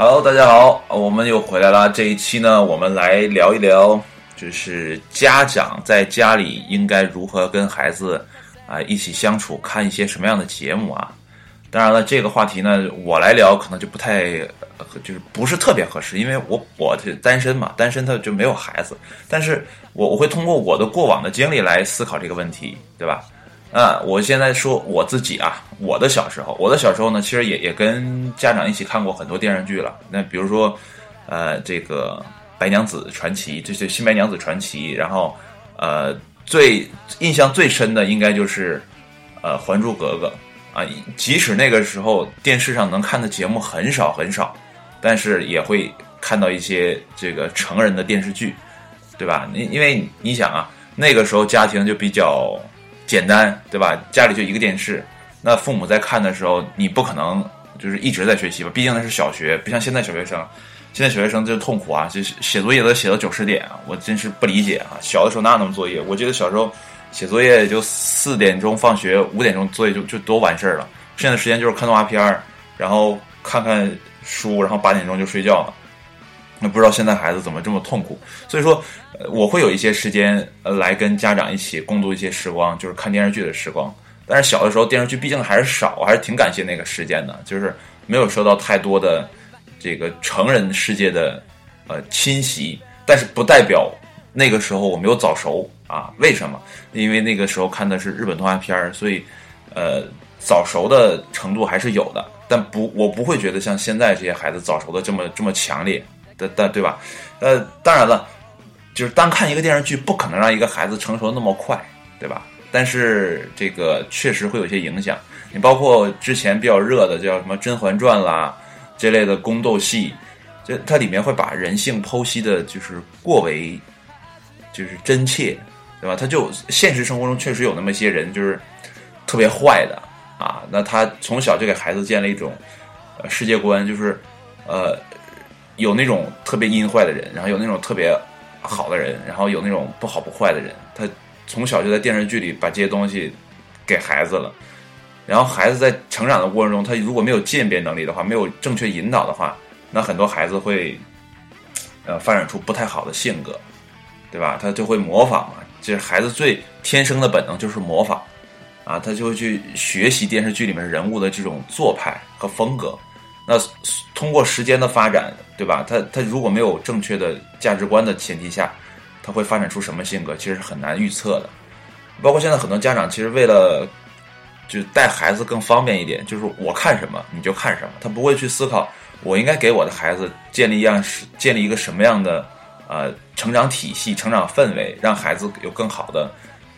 Hello，大家好，我们又回来了。这一期呢，我们来聊一聊，就是家长在家里应该如何跟孩子啊一起相处，看一些什么样的节目啊。当然了，这个话题呢，我来聊可能就不太，就是不是特别合适，因为我我是单身嘛，单身他就没有孩子。但是我我会通过我的过往的经历来思考这个问题，对吧？啊，我现在说我自己啊，我的小时候，我的小时候呢，其实也也跟家长一起看过很多电视剧了。那比如说，呃，这个《白娘子传奇》，这是《新白娘子传奇》，然后呃，最印象最深的应该就是呃《还珠格格》啊。即使那个时候电视上能看的节目很少很少，但是也会看到一些这个成人的电视剧，对吧？因因为你想啊，那个时候家庭就比较。简单对吧？家里就一个电视，那父母在看的时候，你不可能就是一直在学习吧？毕竟那是小学，不像现在小学生。现在小学生就痛苦啊，就写作业都写到九十点，我真是不理解啊！小的时候哪有那么作业？我记得小时候写作业就四点钟放学，五点钟作业就就都完事儿了。剩下的时间就是看动画片儿，然后看看书，然后八点钟就睡觉了。那不知道现在孩子怎么这么痛苦？所以说，我会有一些时间来跟家长一起共度一些时光，就是看电视剧的时光。但是小的时候电视剧毕竟还是少，还是挺感谢那个时间的，就是没有受到太多的这个成人世界的呃侵袭。但是不代表那个时候我没有早熟啊？为什么？因为那个时候看的是日本动画片儿，所以呃早熟的程度还是有的。但不，我不会觉得像现在这些孩子早熟的这么这么强烈。的但对吧？呃，当然了，就是单看一个电视剧，不可能让一个孩子成熟的那么快，对吧？但是这个确实会有些影响。你包括之前比较热的叫什么《甄嬛传》啦这类的宫斗戏，就它里面会把人性剖析的，就是过为就是真切，对吧？他就现实生活中确实有那么一些人，就是特别坏的啊。那他从小就给孩子建了一种世界观，就是呃。有那种特别阴坏的人，然后有那种特别好的人，然后有那种不好不坏的人。他从小就在电视剧里把这些东西给孩子了，然后孩子在成长的过程中，他如果没有鉴别能力的话，没有正确引导的话，那很多孩子会呃发展出不太好的性格，对吧？他就会模仿嘛，就是孩子最天生的本能就是模仿啊，他就会去学习电视剧里面人物的这种做派和风格。那通过时间的发展，对吧？他他如果没有正确的价值观的前提下，他会发展出什么性格，其实是很难预测的。包括现在很多家长，其实为了就带孩子更方便一点，就是我看什么你就看什么，他不会去思考我应该给我的孩子建立一样建立一个什么样的呃成长体系、成长氛围，让孩子有更好的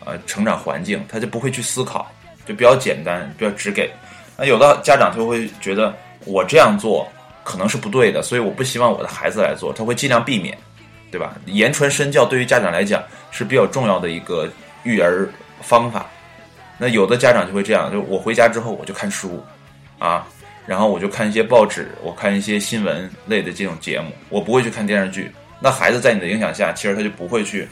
呃成长环境，他就不会去思考，就比较简单，比较直给。那有的家长就会觉得。我这样做可能是不对的，所以我不希望我的孩子来做，他会尽量避免，对吧？言传身教对于家长来讲是比较重要的一个育儿方法。那有的家长就会这样，就我回家之后我就看书，啊，然后我就看一些报纸，我看一些新闻类的这种节目，我不会去看电视剧。那孩子在你的影响下，其实他就不会去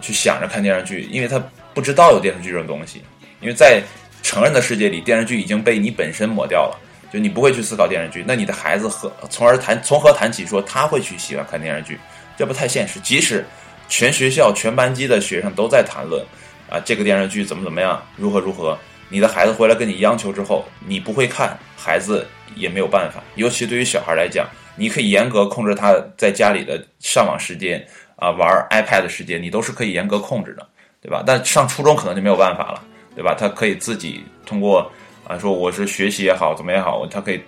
去想着看电视剧，因为他不知道有电视剧这种东西。因为在成人的世界里，电视剧已经被你本身抹掉了。就你不会去思考电视剧，那你的孩子何从而谈从何谈起说他会去喜欢看电视剧？这不太现实。即使全学校全班级的学生都在谈论啊，这个电视剧怎么怎么样，如何如何，你的孩子回来跟你央求之后，你不会看，孩子也没有办法。尤其对于小孩来讲，你可以严格控制他在家里的上网时间啊，玩 iPad 的时间，你都是可以严格控制的，对吧？但上初中可能就没有办法了，对吧？他可以自己通过。啊，说我是学习也好，怎么也好，他可以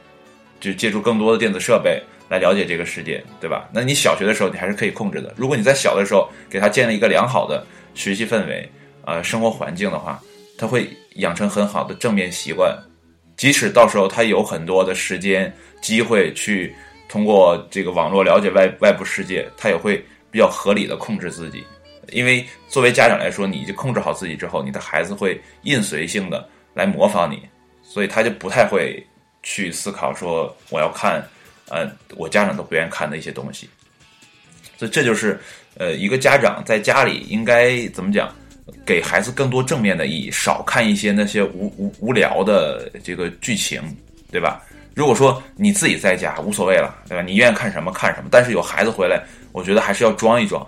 就借助更多的电子设备来了解这个世界，对吧？那你小学的时候，你还是可以控制的。如果你在小的时候给他建立一个良好的学习氛围，啊，生活环境的话，他会养成很好的正面习惯。即使到时候他有很多的时间机会去通过这个网络了解外外部世界，他也会比较合理的控制自己。因为作为家长来说，你就控制好自己之后，你的孩子会印随性的来模仿你。所以他就不太会去思考说我要看，呃，我家长都不愿意看的一些东西。所以这就是，呃，一个家长在家里应该怎么讲，给孩子更多正面的意义，少看一些那些无无无聊的这个剧情，对吧？如果说你自己在家无所谓了，对吧？你愿意看什么看什么，但是有孩子回来，我觉得还是要装一装，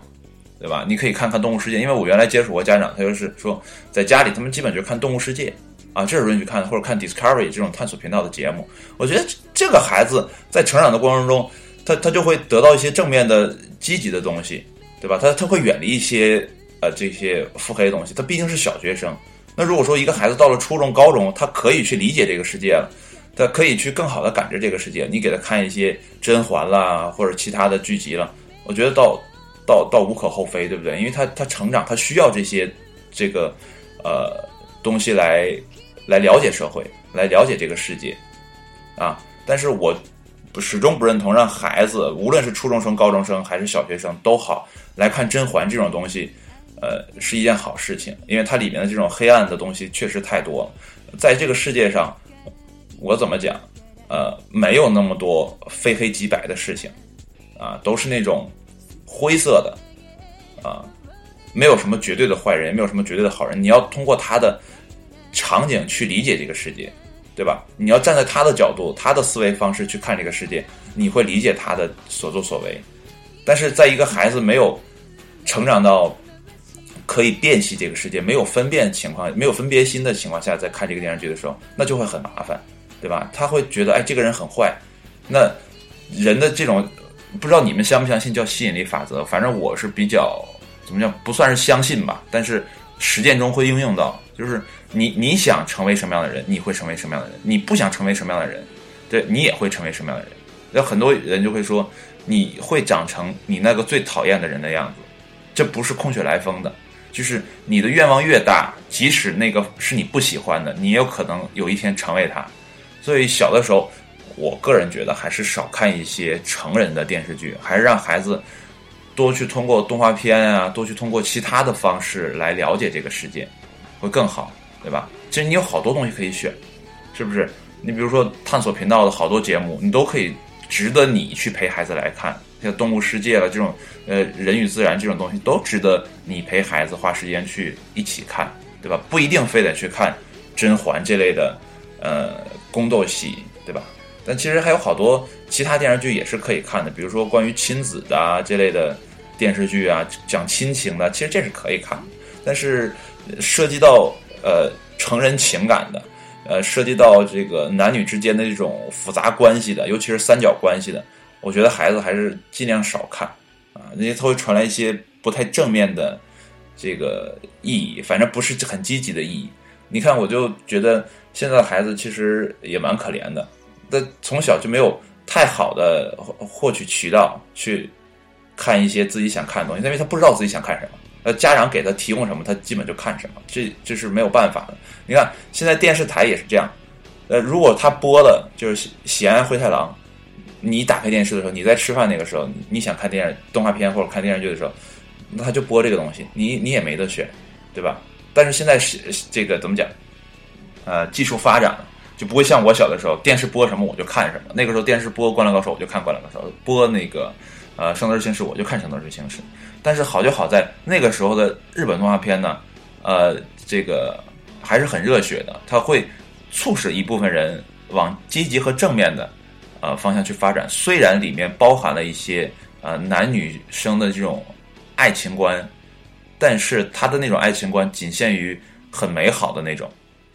对吧？你可以看看《动物世界》，因为我原来接触过家长，他就是说在家里他们基本就看《动物世界》啊，这是允许看的，或者看 Discovery 这种探索频道的节目。我觉得这个孩子在成长的过程中，他他就会得到一些正面的、积极的东西，对吧？他他会远离一些呃这些腹黑的东西。他毕竟是小学生。那如果说一个孩子到了初中、高中，他可以去理解这个世界了，他可以去更好的感知这个世界。你给他看一些甄嬛啦，或者其他的剧集了，我觉得倒倒倒无可厚非，对不对？因为他他成长，他需要这些这个呃东西来来了解社会，来了解这个世界啊。但是我始终不认同让孩子，无论是初中生、高中生还是小学生都好，来看甄嬛这种东西。呃，是一件好事情，因为它里面的这种黑暗的东西确实太多了。在这个世界上，我怎么讲？呃，没有那么多非黑即白的事情，啊，都是那种灰色的，啊，没有什么绝对的坏人，也没有什么绝对的好人。你要通过他的场景去理解这个世界，对吧？你要站在他的角度、他的思维方式去看这个世界，你会理解他的所作所为。但是，在一个孩子没有成长到。可以辨析这个世界，没有分辨情况，没有分别心的情况下，在看这个电视剧的时候，那就会很麻烦，对吧？他会觉得，哎，这个人很坏。那人的这种，不知道你们相不相信叫吸引力法则？反正我是比较怎么讲，不算是相信吧，但是实践中会应用到，就是你你想成为什么样的人，你会成为什么样的人；你不想成为什么样的人，对你也会成为什么样的人。有很多人就会说，你会长成你那个最讨厌的人的样子，这不是空穴来风的。就是你的愿望越大，即使那个是你不喜欢的，你也有可能有一天成为他。所以小的时候，我个人觉得还是少看一些成人的电视剧，还是让孩子多去通过动画片啊，多去通过其他的方式来了解这个世界，会更好，对吧？其实你有好多东西可以选，是不是？你比如说探索频道的好多节目，你都可以值得你去陪孩子来看。像动物世界了这种，呃，人与自然这种东西都值得你陪孩子花时间去一起看，对吧？不一定非得去看甄嬛这类的，呃，宫斗戏，对吧？但其实还有好多其他电视剧也是可以看的，比如说关于亲子的啊这类的电视剧啊，讲亲情的，其实这是可以看。但是涉及到呃成人情感的，呃，涉及到这个男女之间的这种复杂关系的，尤其是三角关系的。我觉得孩子还是尽量少看啊，因为他会传来一些不太正面的这个意义，反正不是很积极的意义。你看，我就觉得现在的孩子其实也蛮可怜的，但从小就没有太好的获取渠道去看一些自己想看的东西，因为他不知道自己想看什么。呃，家长给他提供什么，他基本就看什么，这这是没有办法的。你看，现在电视台也是这样，呃，如果他播的就是《喜喜安灰太狼》。你打开电视的时候，你在吃饭那个时候，你想看电视动画片或者看电视剧的时候，那他就播这个东西，你你也没得选，对吧？但是现在是这个怎么讲？呃，技术发展了，就不会像我小的时候，电视播什么我就看什么。那个时候电视播《灌篮高手》，我就看《灌篮高手》；播那个呃《圣斗士星矢》，我就看《圣斗士星矢》。但是好就好在那个时候的日本动画片呢，呃，这个还是很热血的，它会促使一部分人往积极和正面的。呃，方向去发展，虽然里面包含了一些呃男女生的这种爱情观，但是他的那种爱情观仅限于很美好的那种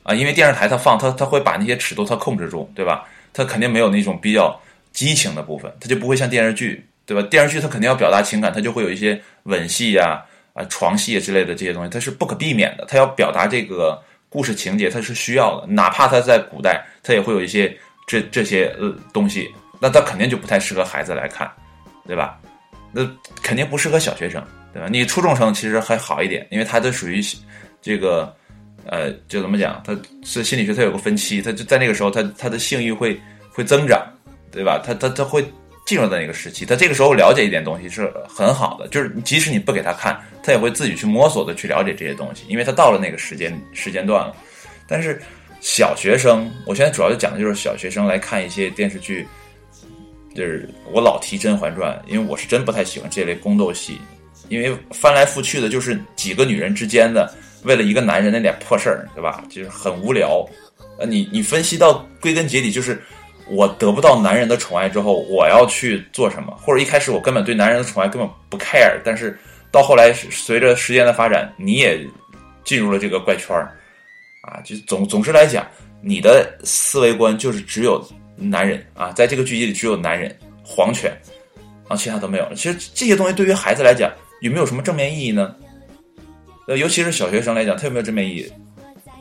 啊，因为电视台它放它它会把那些尺度它控制住，对吧？它肯定没有那种比较激情的部分，它就不会像电视剧，对吧？电视剧它肯定要表达情感，它就会有一些吻戏呀、啊床戏之类的这些东西，它是不可避免的，它要表达这个故事情节，它是需要的，哪怕它在古代，它也会有一些。这这些呃东西，那他肯定就不太适合孩子来看，对吧？那肯定不适合小学生，对吧？你初中生其实还好一点，因为他都属于这个呃，就怎么讲？他是心理学，他有个分期，他就在那个时候，他他的性欲会会增长，对吧？他他他会进入到那个时期，他这个时候了解一点东西是很好的，就是即使你不给他看，他也会自己去摸索的去了解这些东西，因为他到了那个时间时间段了，但是。小学生，我现在主要就讲的就是小学生来看一些电视剧，就是我老提《甄嬛传》，因为我是真不太喜欢这类宫斗戏，因为翻来覆去的就是几个女人之间的为了一个男人那点破事儿，对吧？就是很无聊。呃，你你分析到归根结底就是我得不到男人的宠爱之后，我要去做什么？或者一开始我根本对男人的宠爱根本不 care，但是到后来随着时间的发展，你也进入了这个怪圈儿啊！就总总之来讲，你的思维观就是只有男人啊，在这个剧集里只有男人、皇权啊，其他都没有了。其实这些东西对于孩子来讲有没有什么正面意义呢？呃，尤其是小学生来讲，它有没有正面意义？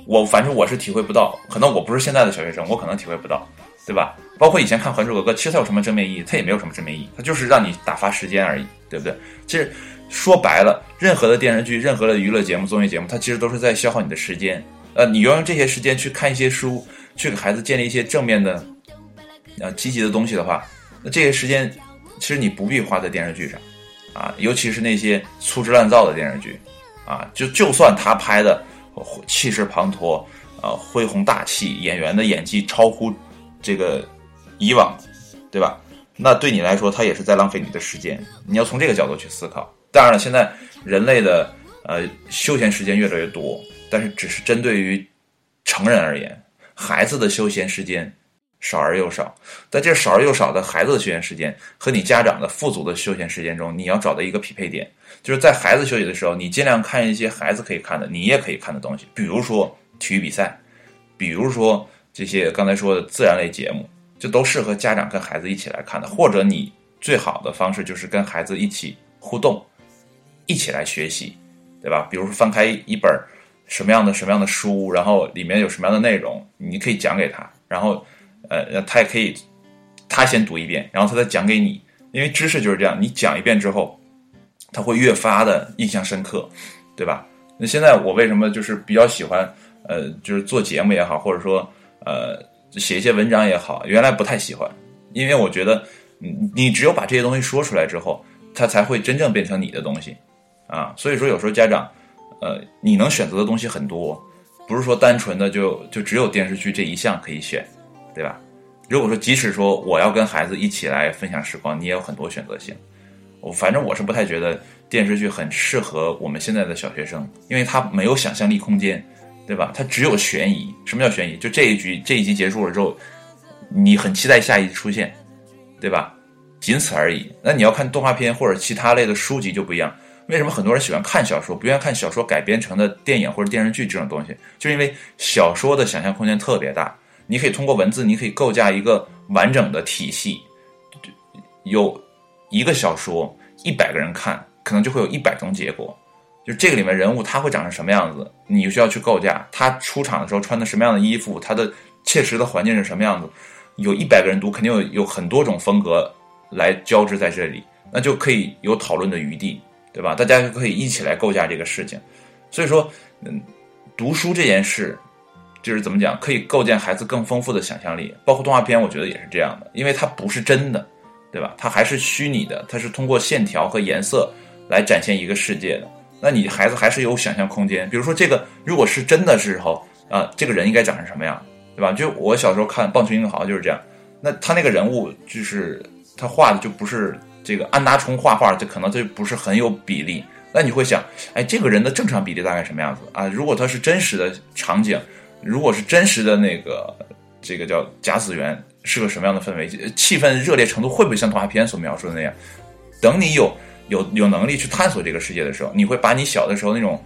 我反正我是体会不到，可能我不是现在的小学生，我可能体会不到。对吧？包括以前看《还珠格格》，其实它有什么正面意义？它也没有什么正面意义，它就是让你打发时间而已，对不对？其实说白了，任何的电视剧、任何的娱乐节目、综艺节目，它其实都是在消耗你的时间。呃，你要用这些时间去看一些书，去给孩子建立一些正面的、呃积极的东西的话，那这些时间其实你不必花在电视剧上啊，尤其是那些粗制滥造的电视剧啊，就就算他拍的气势磅礴，呃，恢宏大气，演员的演技超乎。这个以往，对吧？那对你来说，它也是在浪费你的时间。你要从这个角度去思考。当然了，现在人类的呃休闲时间越来越多，但是只是针对于成人而言，孩子的休闲时间少而又少。在这少而又少的孩子的休闲时间和你家长的富足的休闲时间中，你要找到一个匹配点，就是在孩子休息的时候，你尽量看一些孩子可以看的，你也可以看的东西，比如说体育比赛，比如说。这些刚才说的自然类节目，就都适合家长跟孩子一起来看的。或者你最好的方式就是跟孩子一起互动，一起来学习，对吧？比如说翻开一本什么样的什么样的书，然后里面有什么样的内容，你可以讲给他，然后呃，他也可以他先读一遍，然后他再讲给你。因为知识就是这样，你讲一遍之后，他会越发的印象深刻，对吧？那现在我为什么就是比较喜欢呃，就是做节目也好，或者说。呃，写一些文章也好，原来不太喜欢，因为我觉得，你你只有把这些东西说出来之后，它才会真正变成你的东西，啊，所以说有时候家长，呃，你能选择的东西很多，不是说单纯的就就只有电视剧这一项可以选，对吧？如果说即使说我要跟孩子一起来分享时光，你也有很多选择性，我反正我是不太觉得电视剧很适合我们现在的小学生，因为他没有想象力空间。对吧？它只有悬疑。什么叫悬疑？就这一局这一集结束了之后，你很期待下一集出现，对吧？仅此而已。那你要看动画片或者其他类的书籍就不一样。为什么很多人喜欢看小说，不愿意看小说改编成的电影或者电视剧这种东西？就因为小说的想象空间特别大，你可以通过文字，你可以构架一个完整的体系。有一个小说，一百个人看，可能就会有一百种结果。就这个里面人物他会长成什么样子，你需要去构架。他出场的时候穿的什么样的衣服，他的切实的环境是什么样子。有一百个人读，肯定有有很多种风格来交织在这里，那就可以有讨论的余地，对吧？大家就可以一起来构架这个事情。所以说，嗯，读书这件事，就是怎么讲，可以构建孩子更丰富的想象力。包括动画片，我觉得也是这样的，因为它不是真的，对吧？它还是虚拟的，它是通过线条和颜色来展现一个世界的。那你孩子还是有想象空间，比如说这个如果是真的时候啊，这个人应该长成什么样，对吧？就我小时候看《棒球英豪》就是这样，那他那个人物就是他画的就不是这个安达充画画，就可能就不是很有比例。那你会想，哎，这个人的正常比例大概什么样子啊？如果他是真实的场景，如果是真实的那个这个叫甲子园，是个什么样的氛围？气氛热烈程度会不会像动画片所描述的那样？等你有。有有能力去探索这个世界的时候，你会把你小的时候那种，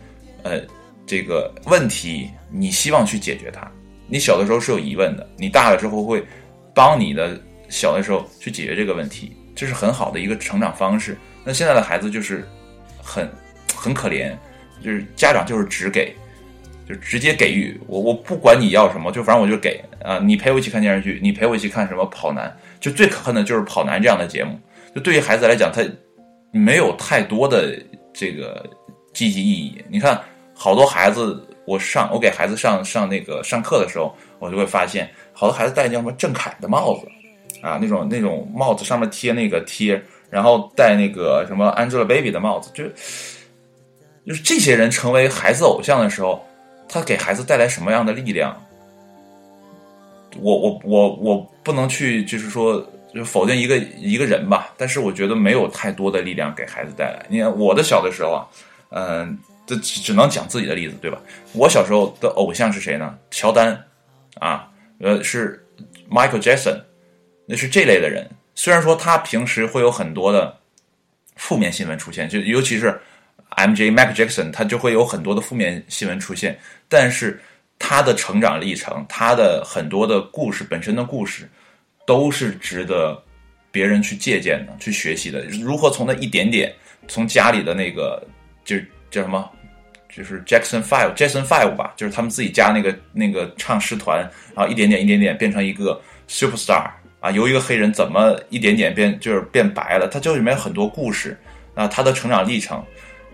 呃，这个问题，你希望去解决它。你小的时候是有疑问的，你大了之后会帮你的小的时候去解决这个问题，这是很好的一个成长方式。那现在的孩子就是很很可怜，就是家长就是只给，就直接给予我，我不管你要什么，就反正我就给啊。你陪我一起看电视剧，你陪我一起看什么跑男，就最可恨的就是跑男这样的节目。就对于孩子来讲，他。没有太多的这个积极意义。你看，好多孩子，我上我给孩子上上那个上课的时候，我就会发现，好多孩子戴叫什么郑恺的帽子，啊，那种那种帽子上面贴那个贴，然后戴那个什么 Angelababy 的帽子，就就是这些人成为孩子偶像的时候，他给孩子带来什么样的力量？我我我我不能去，就是说。就否定一个一个人吧，但是我觉得没有太多的力量给孩子带来。你看我的小的时候啊，嗯，这只能讲自己的例子，对吧？我小时候的偶像是谁呢？乔丹，啊，呃，是 Michael Jackson，那是这类的人。虽然说他平时会有很多的负面新闻出现，就尤其是 M J Mac Jackson，他就会有很多的负面新闻出现，但是他的成长历程，他的很多的故事本身的故事，都是值得别人去借鉴的、去学习的。如何从那一点点，从家里的那个就是叫什么？就是 Jackson Five，Jackson Five 吧，就是他们自己家那个那个唱诗团，然后一点点一点点变成一个 superstar 啊，由一个黑人怎么一点点变就是变白了，他这里面有很多故事啊，他的成长历程，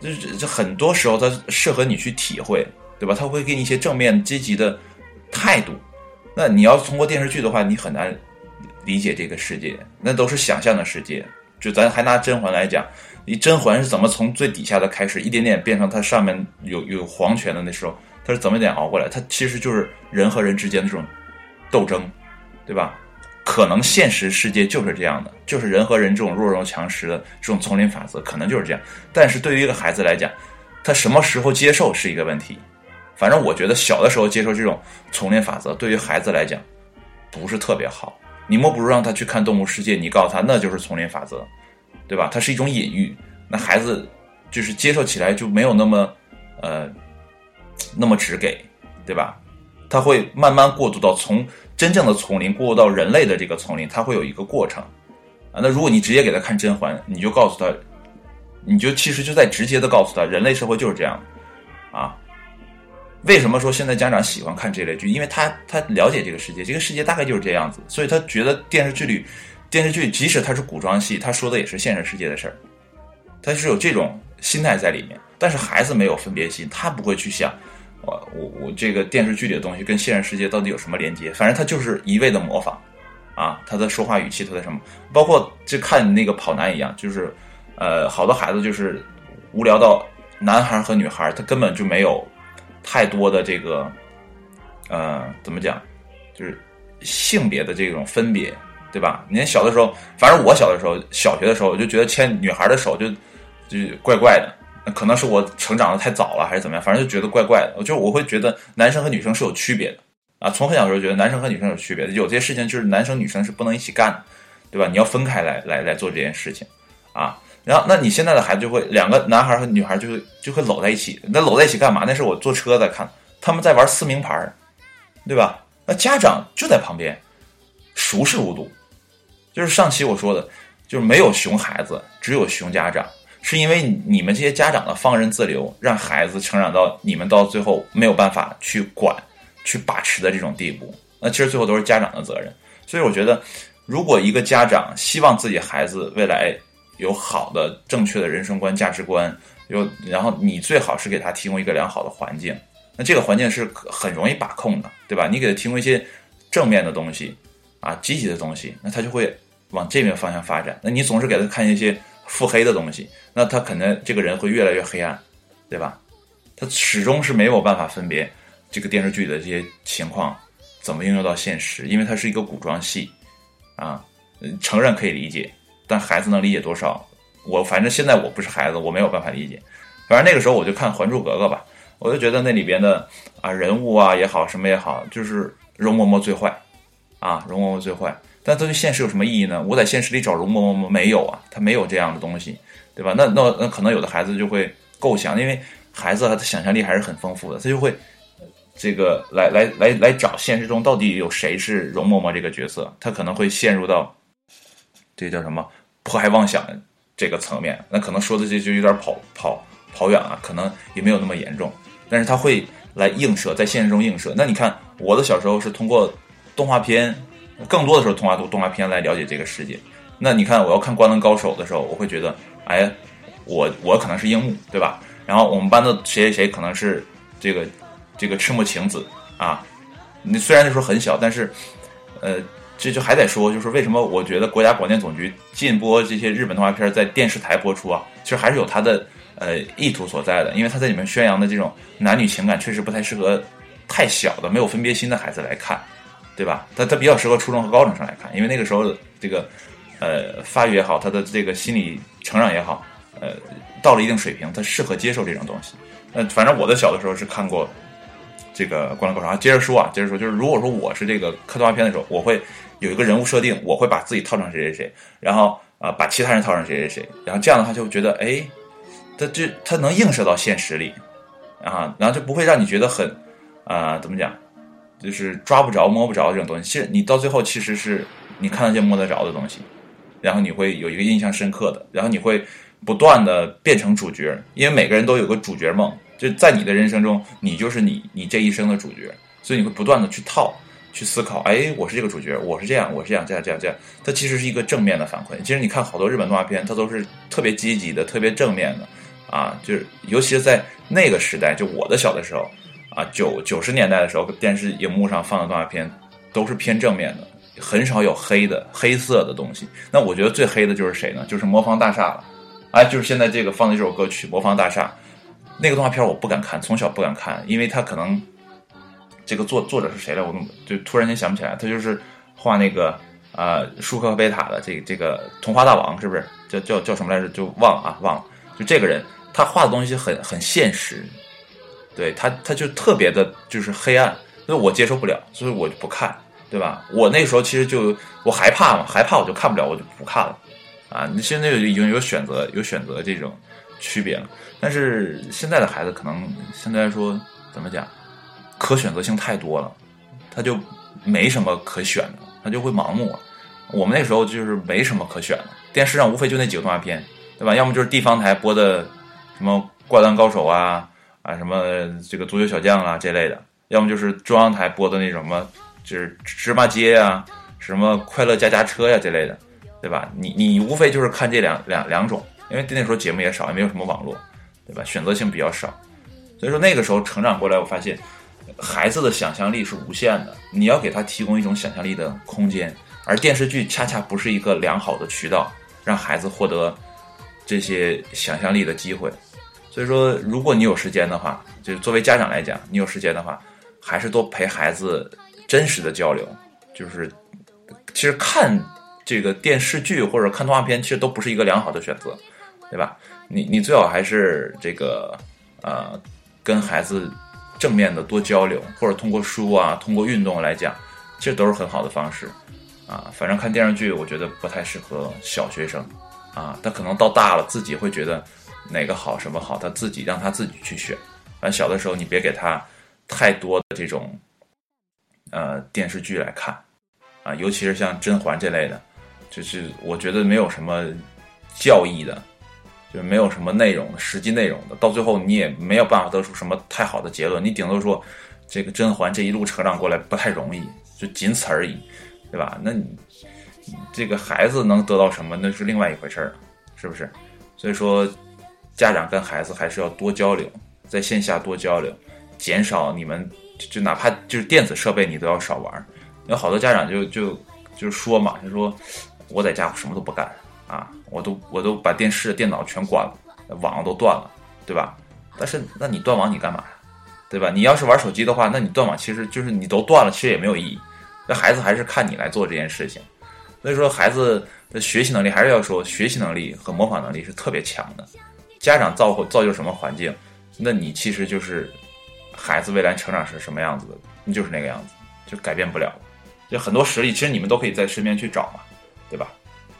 就这很多时候他适合你去体会，对吧？他会给你一些正面积极的态度。那你要通过电视剧的话，你很难理解这个世界，那都是想象的世界。就咱还拿甄嬛来讲。你甄嬛是怎么从最底下的开始，一点点变成她上面有有皇权的那时候，她是怎么点熬过来？她其实就是人和人之间的这种斗争，对吧？可能现实世界就是这样的，就是人和人这种弱肉强食的这种丛林法则，可能就是这样。但是对于一个孩子来讲，他什么时候接受是一个问题。反正我觉得小的时候接受这种丛林法则，对于孩子来讲不是特别好。你莫不如让他去看《动物世界》，你告诉他那就是丛林法则。对吧？它是一种隐喻，那孩子就是接受起来就没有那么呃那么直给，对吧？他会慢慢过渡到从真正的丛林过渡到人类的这个丛林，他会有一个过程啊。那如果你直接给他看甄嬛，你就告诉他，你就其实就在直接的告诉他，人类社会就是这样啊。为什么说现在家长喜欢看这类剧？因为他他了解这个世界，这个世界大概就是这样子，所以他觉得电视剧里。电视剧即使它是古装戏，他说的也是现实世界的事儿，他是有这种心态在里面。但是孩子没有分别心，他不会去想，我我我这个电视剧里的东西跟现实世界到底有什么连接？反正他就是一味的模仿，啊，他的说话语气，他的什么，包括就看那个跑男一样，就是呃，好多孩子就是无聊到男孩和女孩，他根本就没有太多的这个呃，怎么讲，就是性别的这种分别。对吧？你看小的时候，反正我小的时候，小学的时候，我就觉得牵女孩的手就就怪怪的。可能是我成长的太早了，还是怎么样？反正就觉得怪怪的。我就我会觉得男生和女生是有区别的啊。从很小的时候觉得男生和女生有区别的，有些事情就是男生女生是不能一起干的，对吧？你要分开来来来做这件事情啊。然后，那你现在的孩子就会两个男孩和女孩就会就会搂在一起。那搂在一起干嘛？那是我坐车在看，他们在玩撕名牌，对吧？那家长就在旁边熟视无睹。就是上期我说的，就是没有熊孩子，只有熊家长，是因为你们这些家长的放任自流，让孩子成长到你们到最后没有办法去管、去把持的这种地步。那其实最后都是家长的责任。所以我觉得，如果一个家长希望自己孩子未来有好的、正确的人生观、价值观，有然后你最好是给他提供一个良好的环境。那这个环境是很容易把控的，对吧？你给他提供一些正面的东西。啊，积极的东西，那他就会往这边方向发展。那你总是给他看一些腹黑的东西，那他可能这个人会越来越黑暗，对吧？他始终是没有办法分别这个电视剧的这些情况怎么应用到现实，因为它是一个古装戏啊。承认可以理解，但孩子能理解多少？我反正现在我不是孩子，我没有办法理解。反正那个时候我就看《还珠格格》吧，我就觉得那里边的啊人物啊也好，什么也好，就是容嬷嬷最坏。啊，容嬷嬷最坏，但它对现实有什么意义呢？我在现实里找容嬷嬷？没有啊，他没有这样的东西，对吧？那那那可能有的孩子就会构想，因为孩子他的想象力还是很丰富的，他就会这个来来来来找现实中到底有谁是容嬷嬷这个角色，他可能会陷入到这叫什么迫害妄想这个层面。那可能说的这就有点跑跑跑远了，可能也没有那么严重，但是他会来映射在现实中映射。那你看我的小时候是通过。动画片，更多的时候，动画动画片来了解这个世界。那你看，我要看《灌篮高手》的时候，我会觉得，哎，我我可能是樱木，对吧？然后我们班的谁谁谁可能是这个这个赤木晴子啊。你虽然那时候很小，但是，呃，这就还得说，就是为什么我觉得国家广电总局禁播这些日本动画片在电视台播出啊？其实还是有它的呃意图所在的，因为它在里面宣扬的这种男女情感，确实不太适合太小的、没有分别心的孩子来看。对吧？他他比较适合初中和高中生来看，因为那个时候这个呃发育也好，他的这个心理成长也好，呃到了一定水平，他适合接受这种东西。呃，反正我的小的时候是看过这个《灌篮高手》啊，接着说啊，接着说，就是如果说我是这个看动画片的时候，我会有一个人物设定，我会把自己套成谁谁谁，然后啊、把其他人套成谁谁谁，然后这样的话就会觉得哎，他这他能映射到现实里啊，然后就不会让你觉得很啊、怎么讲，就是抓不着摸不着这种东西。其实你到最后其实是你看得见摸得着的东西，然后你会有一个印象深刻的，然后你会不断的变成主角，因为每个人都有个主角梦，就在你的人生中，你就是你你这一生的主角，所以你会不断的去套。去思考，哎，我是这个主角，我是这样，我是这样，这样，这样，这样。它其实是一个正面的反馈。其实你看好多日本动画片，它都是特别积极的、特别正面的啊。就是尤其是在那个时代，就我的小的时候啊，九九十年代的时候，电视荧幕上放的动画片都是偏正面的，很少有黑的、黑色的东西。那我觉得最黑的就是谁呢？就是《魔方大厦》了。哎，就是现在这个放的这首歌曲《魔方大厦》，那个动画片我不敢看，从小不敢看，因为它可能。这个作作者是谁来？我就突然间想不起来。他就是画那个啊，舒克和贝塔的这个这个童话大王，是不是？叫叫叫什么来着？就忘了啊，忘了。就这个人，他画的东西很很现实，对他他就特别的就是黑暗，所以我接受不了，所以我就不看，对吧？我那时候其实就我害怕嘛，害怕我就看不了，我就不看了啊。你现在已经有选择，有选择这种区别了。但是现在的孩子可能现在来说怎么讲？可选择性太多了，他就没什么可选的，他就会盲目。我们那时候就是没什么可选的，电视上无非就那几个动画片，对吧？要么就是地方台播的什么《灌篮高手》啊啊什么这个《足球小将》啊这类的，要么就是中央台播的那什么就是芝麻街啊、什么快乐家家车呀、这类的，对吧？你你无非就是看这两两两种，因为那时候节目也少，也没有什么网络，对吧？选择性比较少，所以说那个时候成长过来，我发现。孩子的想象力是无限的，你要给他提供一种想象力的空间，而电视剧恰恰不是一个良好的渠道，让孩子获得这些想象力的机会。所以说，如果你有时间的话，就作为家长来讲，你有时间的话，还是多陪孩子真实的交流。就是其实看这个电视剧或者看动画片，其实都不是一个良好的选择，对吧？你你最好还是这个呃跟孩子。正面的多交流，或者通过书啊，通过运动来讲，这都是很好的方式啊。反正看电视剧，我觉得不太适合小学生啊。他可能到大了，自己会觉得哪个好，什么好，他自己让他自己去选。反正小的时候，你别给他太多的这种呃电视剧来看啊，尤其是像《甄嬛》这类的，就是我觉得没有什么教义的。就没有什么内容，实际内容的，到最后你也没有办法得出什么太好的结论。你顶多说，这个甄嬛这一路成长过来不太容易，就仅此而已，对吧？那你这个孩子能得到什么，那是另外一回事儿，是不是？所以说，家长跟孩子还是要多交流，在线下多交流，减少你们就哪怕就是电子设备你都要少玩。有好多家长就就就说嘛，就说我在家什么都不干。啊，我都我都把电视、电脑全关了，网都断了，对吧？但是那你断网你干嘛呀？对吧？你要是玩手机的话，那你断网其实就是你都断了，其实也没有意义。那孩子还是看你来做这件事情。所以说，孩子的学习能力还是要说，学习能力和模仿能力是特别强的。家长造造就什么环境，那你其实就是孩子未来成长是什么样子的，你就是那个样子，就改变不了。就很多实例，其实你们都可以在身边去找嘛，对吧？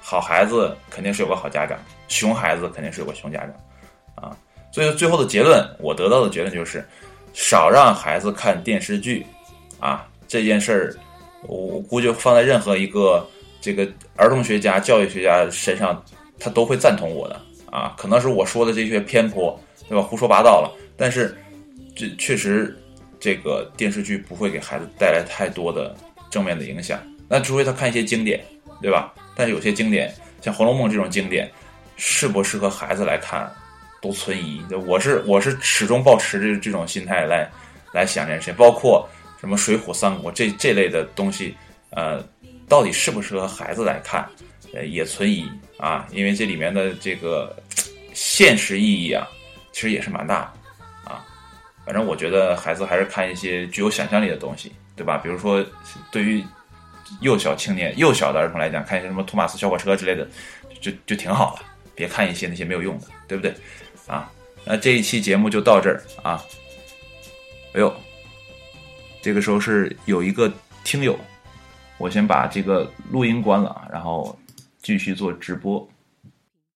好孩子肯定是有个好家长，熊孩子肯定是有个熊家长，啊，所以最后的结论，我得到的结论就是，少让孩子看电视剧，啊，这件事儿，我估计放在任何一个这个儿童学家、教育学家身上，他都会赞同我的，啊，可能是我说的这些偏颇，对吧？胡说八道了，但是这确实，这个电视剧不会给孩子带来太多的正面的影响，那除非他看一些经典，对吧？但有些经典，像《红楼梦》这种经典，适不适合孩子来看，都存疑。我是我是始终保持着这种心态来来想这件事，包括什么《水浒》《三国》这这类的东西，呃，到底适不适合孩子来看，呃，也存疑啊。因为这里面的这个现实意义啊，其实也是蛮大的啊。反正我觉得孩子还是看一些具有想象力的东西，对吧？比如说对于。幼小青年、幼小的儿童来讲，看一些什么托马斯小火车之类的，就就挺好了。别看一些那些没有用的，对不对？啊，那这一期节目就到这儿啊。哎呦，这个时候是有一个听友，我先把这个录音关了啊，然后继续做直播。